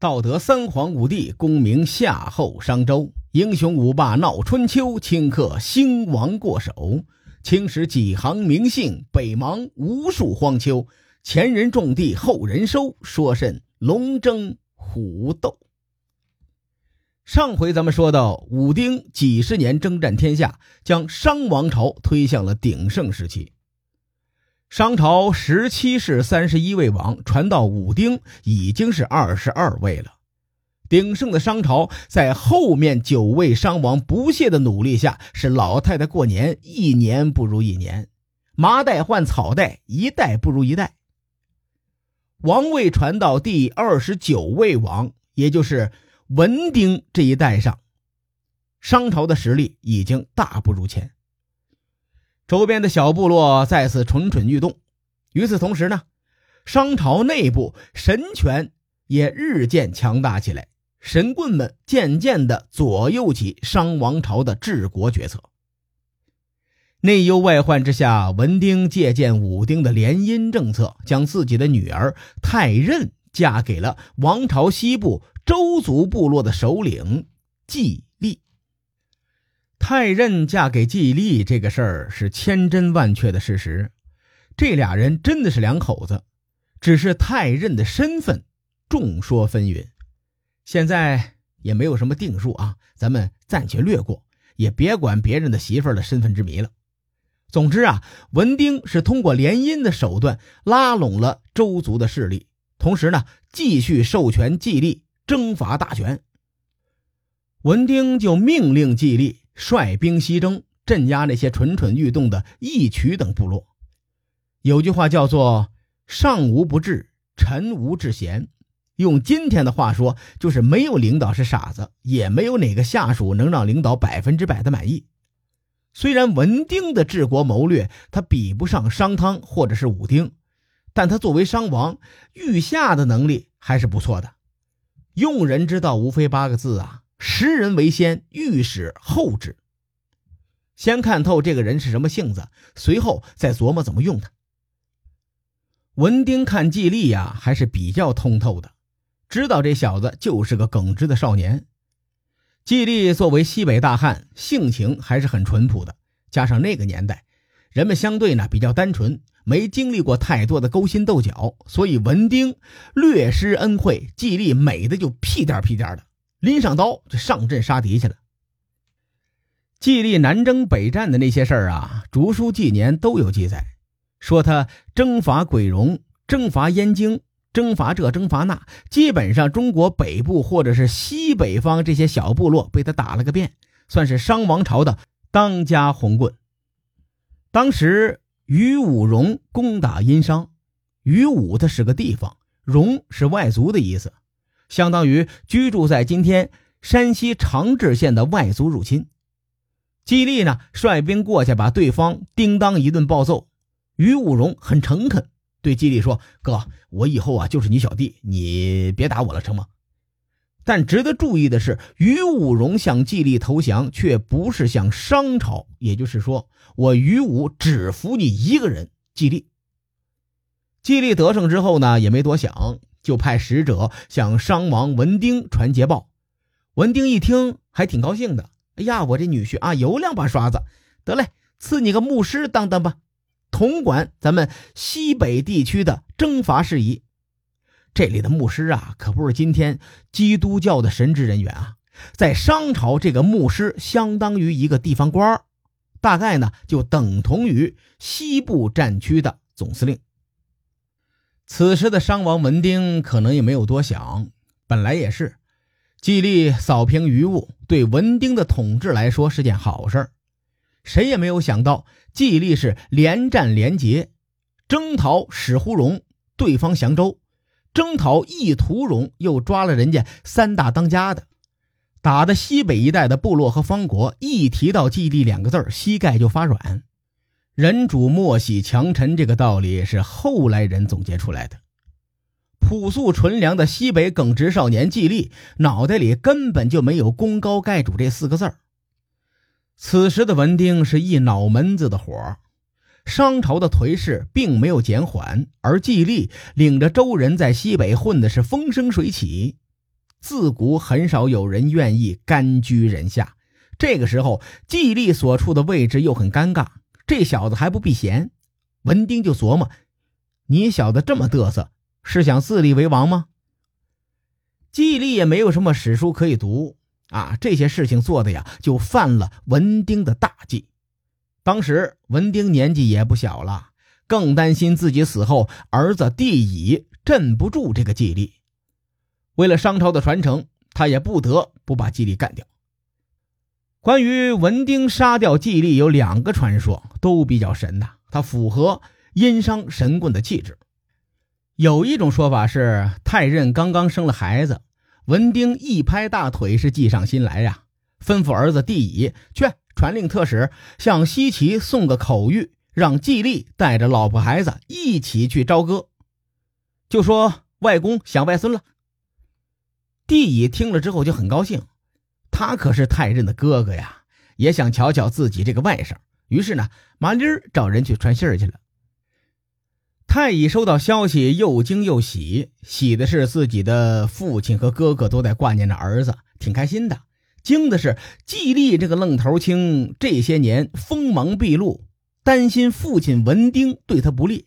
道德三皇五帝，功名夏后商周；英雄五霸闹春秋，顷刻兴亡过手。青史几行名姓，北邙无数荒丘。前人种地，后人收，说甚龙争虎斗？上回咱们说到，武丁几十年征战天下，将商王朝推向了鼎盛时期。商朝十七世三十一位王，传到武丁已经是二十二位了。鼎盛的商朝，在后面九位商王不懈的努力下，是老太太过年，一年不如一年，麻袋换草袋，一代不如一代。王位传到第二十九位王，也就是文丁这一代上，商朝的实力已经大不如前。周边的小部落再次蠢蠢欲动。与此同时呢，商朝内部神权也日渐强大起来，神棍们渐渐的左右起商王朝的治国决策。内忧外患之下，文丁借鉴武丁的联姻政策，将自己的女儿太任嫁给了王朝西部周族部落的首领季。太任嫁给季历这个事儿是千真万确的事实，这俩人真的是两口子，只是太任的身份众说纷纭，现在也没有什么定数啊，咱们暂且略过，也别管别人的媳妇儿的身份之谜了。总之啊，文丁是通过联姻的手段拉拢了周族的势力，同时呢，继续授权季历征伐大权。文丁就命令季历。率兵西征，镇压那些蠢蠢欲动的义渠等部落。有句话叫做“上无不治，臣无治贤”。用今天的话说，就是没有领导是傻子，也没有哪个下属能让领导百分之百的满意。虽然文丁的治国谋略他比不上商汤或者是武丁，但他作为商王，御下的能力还是不错的。用人之道，无非八个字啊。识人为先，遇使后知。先看透这个人是什么性子，随后再琢磨怎么用他。文丁看季历呀，还是比较通透的，知道这小子就是个耿直的少年。季历作为西北大汉，性情还是很淳朴的，加上那个年代，人们相对呢比较单纯，没经历过太多的勾心斗角，所以文丁略施恩惠，季历美的就屁颠屁颠的。拎上刀就上阵杀敌去了。季历南征北战的那些事儿啊，《竹书纪年》都有记载，说他征伐鬼戎、征伐燕京、征伐这、征伐那，基本上中国北部或者是西北方这些小部落被他打了个遍，算是商王朝的当家红棍。当时于武荣攻打殷商，于武它是个地方，荣是外族的意思。相当于居住在今天山西长治县的外族入侵，季历呢率兵过去，把对方叮当一顿暴揍。于武荣很诚恳，对季历说：“哥，我以后啊就是你小弟，你别打我了，成吗？”但值得注意的是，于武荣向季历投降，却不是向商朝，也就是说，我于武只服你一个人，季历。季历得胜之后呢，也没多想。就派使者向商王文丁传捷报，文丁一听还挺高兴的。哎呀，我这女婿啊有两把刷子，得嘞，赐你个牧师当当吧，统管咱们西北地区的征伐事宜。这里的牧师啊，可不是今天基督教的神职人员啊，在商朝，这个牧师相当于一个地方官大概呢就等同于西部战区的总司令。此时的商王文丁可能也没有多想，本来也是，季历扫平余物，对文丁的统治来说是件好事谁也没有想到，季历是连战连捷，征讨史呼荣，对方降州；征讨易屠荣，又抓了人家三大当家的，打的西北一带的部落和方国一提到季历两个字膝盖就发软。人主莫喜强臣，这个道理是后来人总结出来的。朴素纯良的西北耿直少年季历，脑袋里根本就没有“功高盖主”这四个字儿。此时的文丁是一脑门子的火，商朝的颓势并没有减缓，而季历领着周人在西北混的是风生水起。自古很少有人愿意甘居人下。这个时候，季历所处的位置又很尴尬，这小子还不避嫌。文丁就琢磨：你小子这么嘚瑟，是想自立为王吗？季历也没有什么史书可以读啊，这些事情做的呀，就犯了文丁的大忌。当时文丁年纪也不小了，更担心自己死后儿子帝乙镇不住这个季历。为了商朝的传承，他也不得不把季历干掉。关于文丁杀掉季历，有两个传说，都比较神呐。它符合殷商神棍的气质。有一种说法是，太任刚刚生了孩子，文丁一拍大腿，是计上心来呀，吩咐儿子帝乙去传令特使向西岐送个口谕，让季历带着老婆孩子一起去朝歌，就说外公想外孙了。帝乙听了之后就很高兴。他可是太任的哥哥呀，也想瞧瞧自己这个外甥。于是呢，麻利儿找人去传信儿去了。太乙收到消息，又惊又喜。喜的是自己的父亲和哥哥都在挂念着儿子，挺开心的；惊的是季历这个愣头青这些年锋芒毕露，担心父亲文丁对他不利。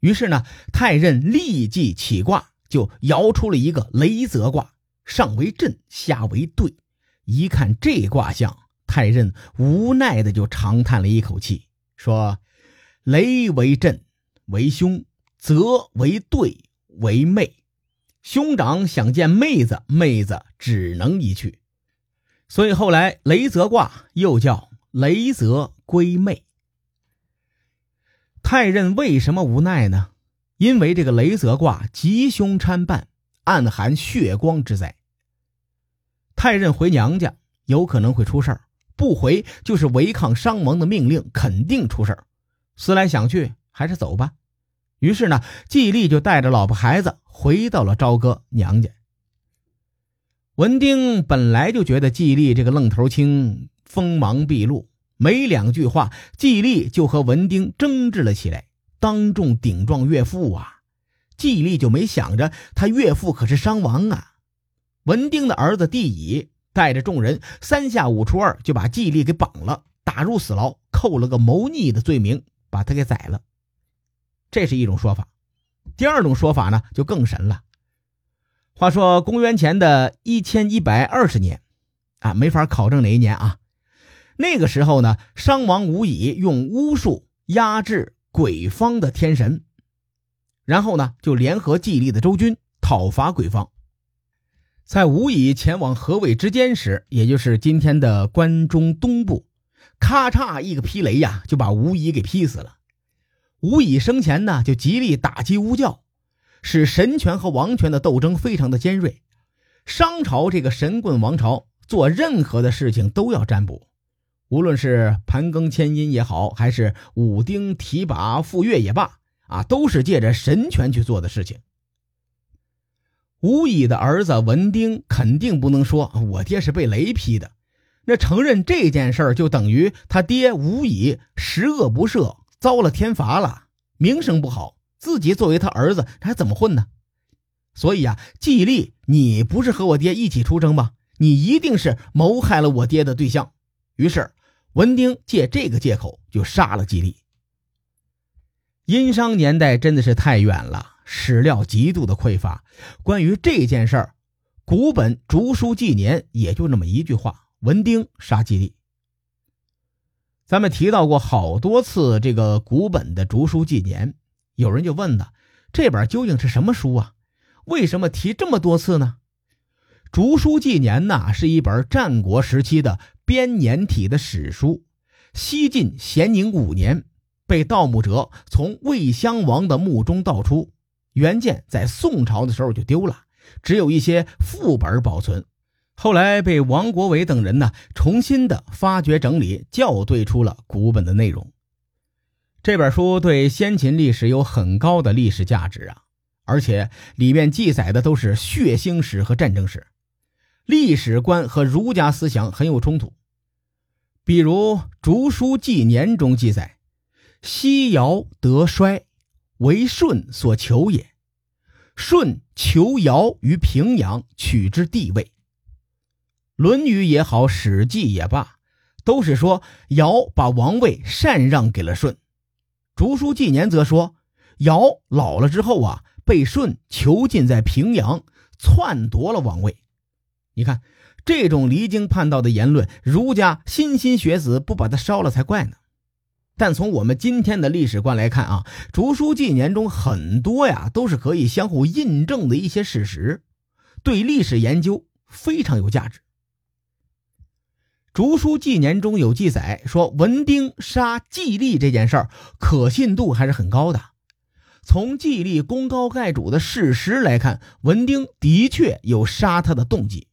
于是呢，太任立即起卦，就摇出了一个雷泽卦，上为震，下为兑。一看这卦象，太任无奈的就长叹了一口气，说：“雷为震，为凶；泽为兑，为昧。兄长想见妹子，妹子只能一去。所以后来雷泽卦又叫雷泽归妹。太任为什么无奈呢？因为这个雷泽卦吉凶参半，暗含血光之灾。”太任回娘家有可能会出事儿，不回就是违抗商王的命令，肯定出事儿。思来想去，还是走吧。于是呢，季历就带着老婆孩子回到了朝歌娘家。文丁本来就觉得季历这个愣头青锋芒毕露，没两句话，季历就和文丁争执了起来，当众顶撞岳父啊！季历就没想着他岳父可是商王啊。文丁的儿子帝乙带着众人三下五除二就把季历给绑了，打入死牢，扣了个谋逆的罪名，把他给宰了。这是一种说法。第二种说法呢，就更神了。话说公元前的一千一百二十年，啊，没法考证哪一年啊。那个时候呢，商王无以用巫术压制鬼方的天神，然后呢，就联合季历的周军讨伐鬼方。在吴乙前往河尾之间时，也就是今天的关中东部，咔嚓一个劈雷呀，就把吴乙给劈死了。吴乙生前呢，就极力打击巫教，使神权和王权的斗争非常的尖锐。商朝这个神棍王朝，做任何的事情都要占卜，无论是盘庚迁殷也好，还是武丁提拔傅说也罢，啊，都是借着神权去做的事情。吴乙的儿子文丁肯定不能说我爹是被雷劈的，那承认这件事儿就等于他爹吴乙十恶不赦，遭了天罚了，名声不好，自己作为他儿子还怎么混呢？所以啊，季历，你不是和我爹一起出征吗？你一定是谋害了我爹的对象。于是文丁借这个借口就杀了季历。殷商年代真的是太远了。史料极度的匮乏，关于这件事儿，古本《竹书纪年》也就那么一句话：“文丁杀季历。”咱们提到过好多次这个古本的《竹书纪年》，有人就问了：这本究竟是什么书啊？为什么提这么多次呢？《竹书纪年》呐，是一本战国时期的编年体的史书，西晋咸宁五年被盗墓者从魏襄王的墓中盗出。原件在宋朝的时候就丢了，只有一些副本保存。后来被王国维等人呢重新的发掘整理，校对出了古本的内容。这本书对先秦历史有很高的历史价值啊，而且里面记载的都是血腥史和战争史，历史观和儒家思想很有冲突。比如《竹书纪年》中记载：“西尧得衰。”为舜所求也，舜求尧于平阳，取之地位。《论语》也好，《史记》也罢，都是说尧把王位禅让给了舜。《竹书纪年》则说，尧老了之后啊，被舜囚禁在平阳，篡夺了王位。你看这种离经叛道的言论，儒家莘莘学子不把他烧了才怪呢。但从我们今天的历史观来看啊，《竹书纪年》中很多呀都是可以相互印证的一些事实，对历史研究非常有价值。《竹书纪年》中有记载说，文丁杀季历这件事儿可信度还是很高的。从季历功高盖主的事实来看，文丁的确有杀他的动机。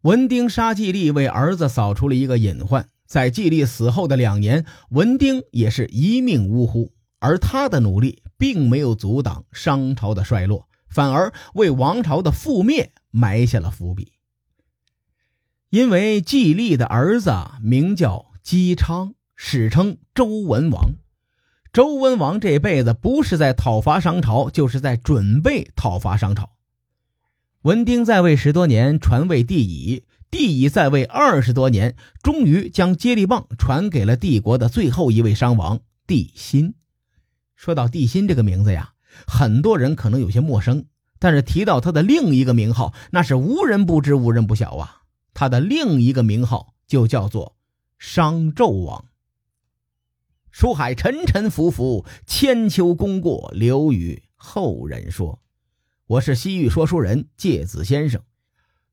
文丁杀季历，为儿子扫除了一个隐患。在季历死后的两年，文丁也是一命呜呼，而他的努力并没有阻挡商朝的衰落，反而为王朝的覆灭埋下了伏笔。因为季历的儿子名叫姬昌，史称周文王。周文王这辈子不是在讨伐商朝，就是在准备讨伐商朝。文丁在位十多年，传位帝乙。帝乙在位二十多年，终于将接力棒传给了帝国的最后一位商王帝辛。说到帝辛这个名字呀，很多人可能有些陌生，但是提到他的另一个名号，那是无人不知、无人不晓啊。他的另一个名号就叫做商纣王。书海沉沉浮浮，千秋功过留与后人说。我是西域说书人介子先生。